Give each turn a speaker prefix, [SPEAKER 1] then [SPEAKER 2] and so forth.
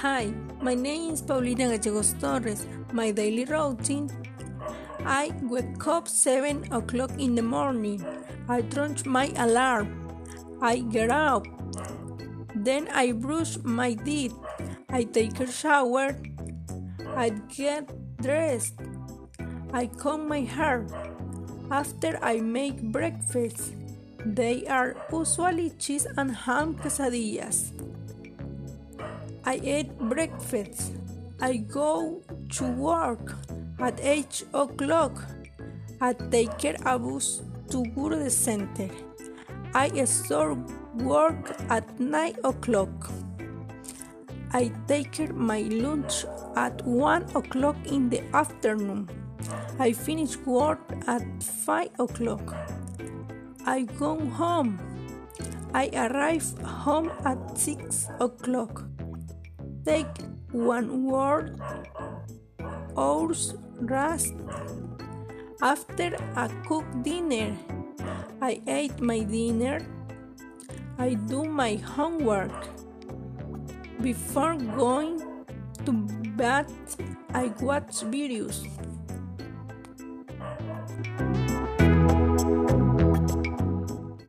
[SPEAKER 1] Hi, my name is Paulina Gallegos Torres. My daily routine I wake up 7 o'clock in the morning. I turn my alarm. I get up. Then I brush my teeth. I take a shower. I get dressed. I comb my hair. After I make breakfast, they are usually cheese and ham quesadillas. I eat breakfast. I go to work at 8 o'clock. I take a bus to the center. I start work at 9 o'clock. I take my lunch at 1 o'clock in the afternoon. I finish work at 5 o'clock. I go home. I arrive home at 6 o'clock take one word hours rest. After a cook dinner i ate my dinner. I do my homework. Before going to bed i watch videos